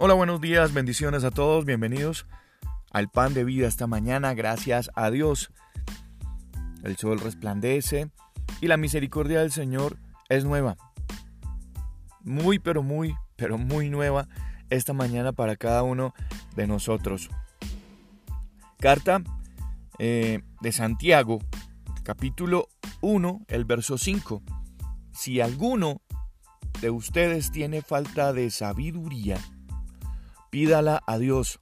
Hola, buenos días, bendiciones a todos, bienvenidos al pan de vida esta mañana, gracias a Dios. El sol resplandece y la misericordia del Señor es nueva. Muy, pero muy, pero muy nueva esta mañana para cada uno de nosotros. Carta eh, de Santiago, capítulo 1, el verso 5. Si alguno de ustedes tiene falta de sabiduría, pídala a Dios,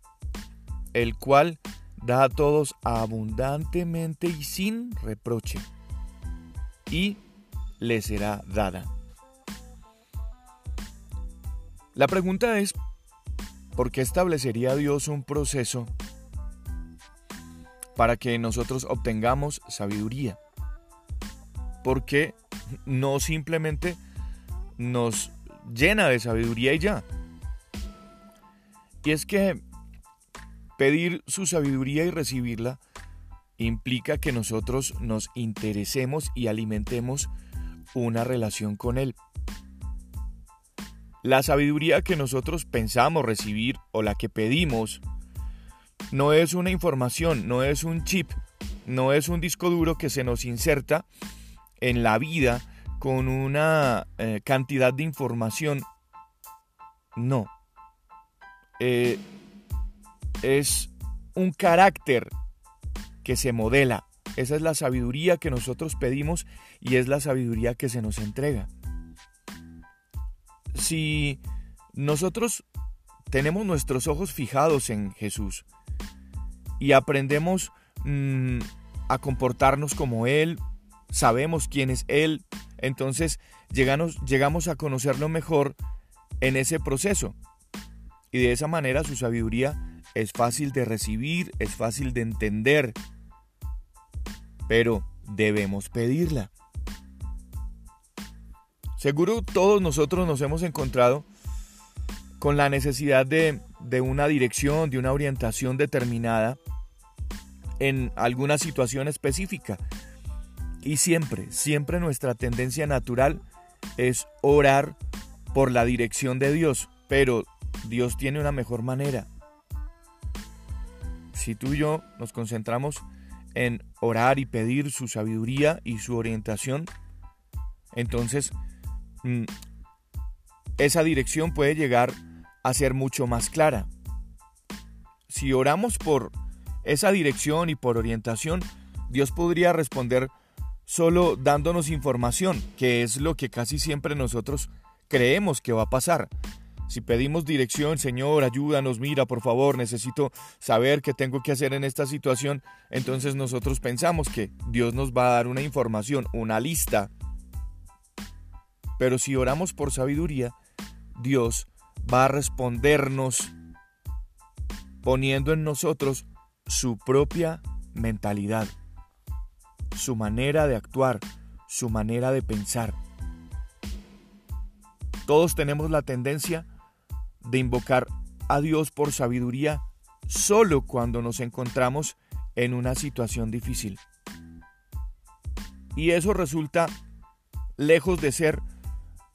el cual da a todos abundantemente y sin reproche, y le será dada. La pregunta es, ¿por qué establecería Dios un proceso para que nosotros obtengamos sabiduría? ¿Por qué no simplemente nos llena de sabiduría y ya? Y es que pedir su sabiduría y recibirla implica que nosotros nos interesemos y alimentemos una relación con Él. La sabiduría que nosotros pensamos recibir o la que pedimos no es una información, no es un chip, no es un disco duro que se nos inserta en la vida con una eh, cantidad de información. No. Eh, es un carácter que se modela. Esa es la sabiduría que nosotros pedimos y es la sabiduría que se nos entrega. Si nosotros tenemos nuestros ojos fijados en Jesús y aprendemos mm, a comportarnos como Él, sabemos quién es Él, entonces llegamos, llegamos a conocerlo mejor en ese proceso y de esa manera su sabiduría es fácil de recibir, es fácil de entender, pero debemos pedirla. Seguro todos nosotros nos hemos encontrado con la necesidad de, de, una dirección, de una orientación determinada en alguna situación específica. Y siempre, siempre nuestra tendencia natural es orar por la dirección de Dios, pero Dios tiene una mejor manera. Si tú y yo nos concentramos en orar y pedir su sabiduría y su orientación, entonces mm, esa dirección puede llegar a ser mucho más clara. Si oramos por esa dirección y por orientación, Dios podría responder solo dándonos información, que es lo que casi siempre nosotros creemos que va a pasar. Si pedimos dirección, Señor, ayúdanos, mira, por favor, necesito saber qué tengo que hacer en esta situación, entonces nosotros pensamos que Dios nos va a dar una información, una lista. Pero si oramos por sabiduría, Dios va a respondernos poniendo en nosotros su propia mentalidad, su manera de actuar, su manera de pensar. Todos tenemos la tendencia de invocar a Dios por sabiduría solo cuando nos encontramos en una situación difícil. Y eso resulta lejos de ser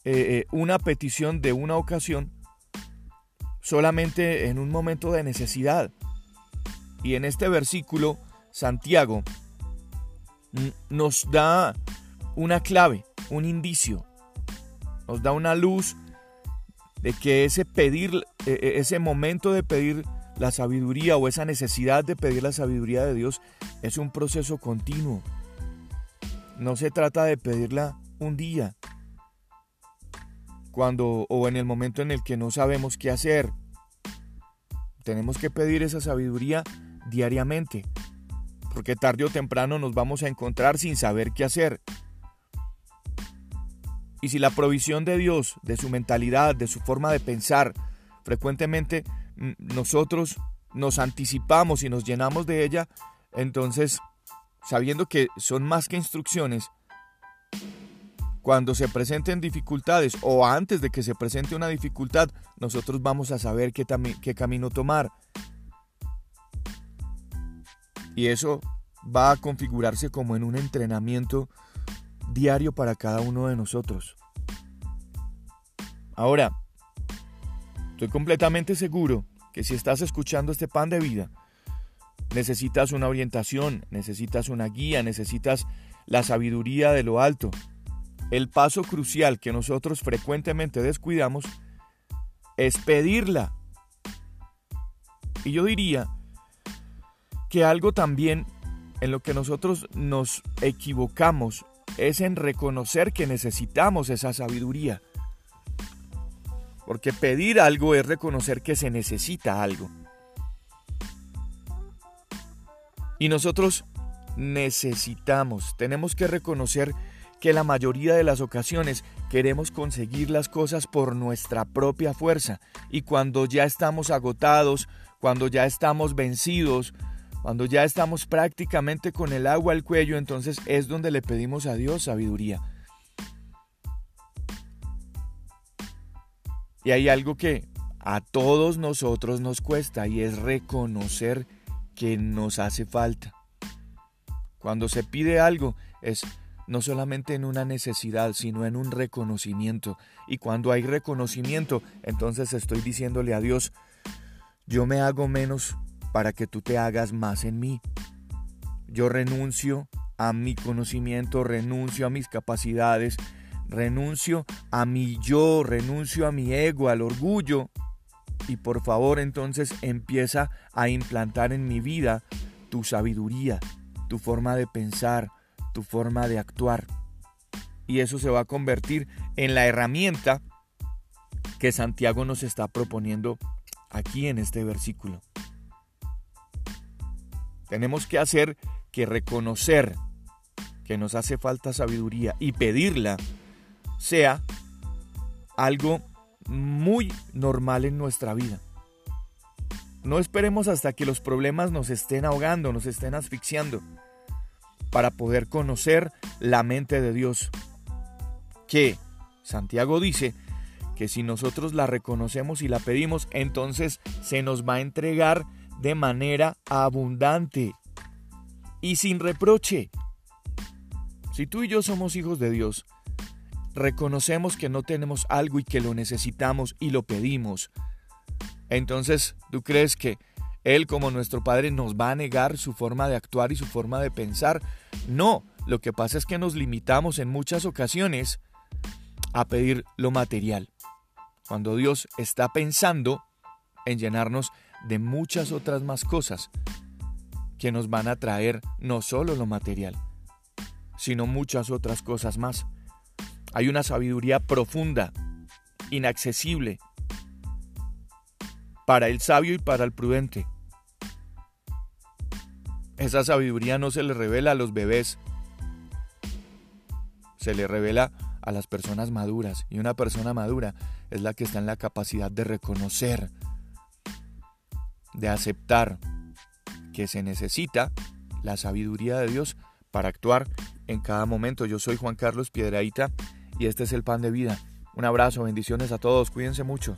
eh, eh, una petición de una ocasión solamente en un momento de necesidad. Y en este versículo, Santiago nos da una clave, un indicio, nos da una luz de que ese pedir, e, e, ese momento de pedir la sabiduría o esa necesidad de pedir la sabiduría de Dios es un proceso continuo. No se trata de pedirla un día, cuando o en el momento en el que no sabemos qué hacer. Tenemos que pedir esa sabiduría diariamente, porque tarde o temprano nos vamos a encontrar sin saber qué hacer. Y si la provisión de Dios, de su mentalidad, de su forma de pensar, frecuentemente nosotros nos anticipamos y nos llenamos de ella, entonces, sabiendo que son más que instrucciones, cuando se presenten dificultades o antes de que se presente una dificultad, nosotros vamos a saber qué, qué camino tomar. Y eso va a configurarse como en un entrenamiento diario para cada uno de nosotros. Ahora, Estoy completamente seguro que si estás escuchando este pan de vida, necesitas una orientación, necesitas una guía, necesitas la sabiduría de lo alto. El paso crucial que nosotros frecuentemente descuidamos es pedirla. Y yo diría que algo también en lo que nosotros nos equivocamos es en reconocer que necesitamos esa sabiduría. Porque pedir algo es reconocer que se necesita algo. Y nosotros necesitamos, tenemos que reconocer que la mayoría de las ocasiones queremos conseguir las cosas por nuestra propia fuerza y cuando ya estamos agotados, cuando ya estamos vencidos, cuando ya estamos prácticamente con el agua al cuello, entonces es donde le pedimos a Dios sabiduría. Y hay algo que a todos nosotros nos cuesta y es reconocer que nos hace falta. Cuando se pide algo es no solamente en una necesidad, sino en un reconocimiento. Y cuando hay reconocimiento, entonces estoy diciéndole a Dios, yo me hago menos para que tú te hagas más en mí. Yo renuncio a mi conocimiento, renuncio a mis capacidades, renuncio a mi yo, renuncio a mi ego, al orgullo. Y por favor entonces empieza a implantar en mi vida tu sabiduría, tu forma de pensar, tu forma de actuar. Y eso se va a convertir en la herramienta que Santiago nos está proponiendo aquí en este versículo. Tenemos que hacer que reconocer que nos hace falta sabiduría y pedirla sea algo muy normal en nuestra vida. No esperemos hasta que los problemas nos estén ahogando, nos estén asfixiando, para poder conocer la mente de Dios. Que Santiago dice que si nosotros la reconocemos y la pedimos, entonces se nos va a entregar de manera abundante y sin reproche. Si tú y yo somos hijos de Dios, reconocemos que no tenemos algo y que lo necesitamos y lo pedimos, entonces tú crees que Él como nuestro Padre nos va a negar su forma de actuar y su forma de pensar. No, lo que pasa es que nos limitamos en muchas ocasiones a pedir lo material, cuando Dios está pensando en llenarnos de muchas otras más cosas que nos van a traer no solo lo material, sino muchas otras cosas más. Hay una sabiduría profunda, inaccesible, para el sabio y para el prudente. Esa sabiduría no se le revela a los bebés, se le revela a las personas maduras. Y una persona madura es la que está en la capacidad de reconocer de aceptar que se necesita la sabiduría de Dios para actuar en cada momento. Yo soy Juan Carlos Piedraíta y este es el pan de vida. Un abrazo, bendiciones a todos, cuídense mucho.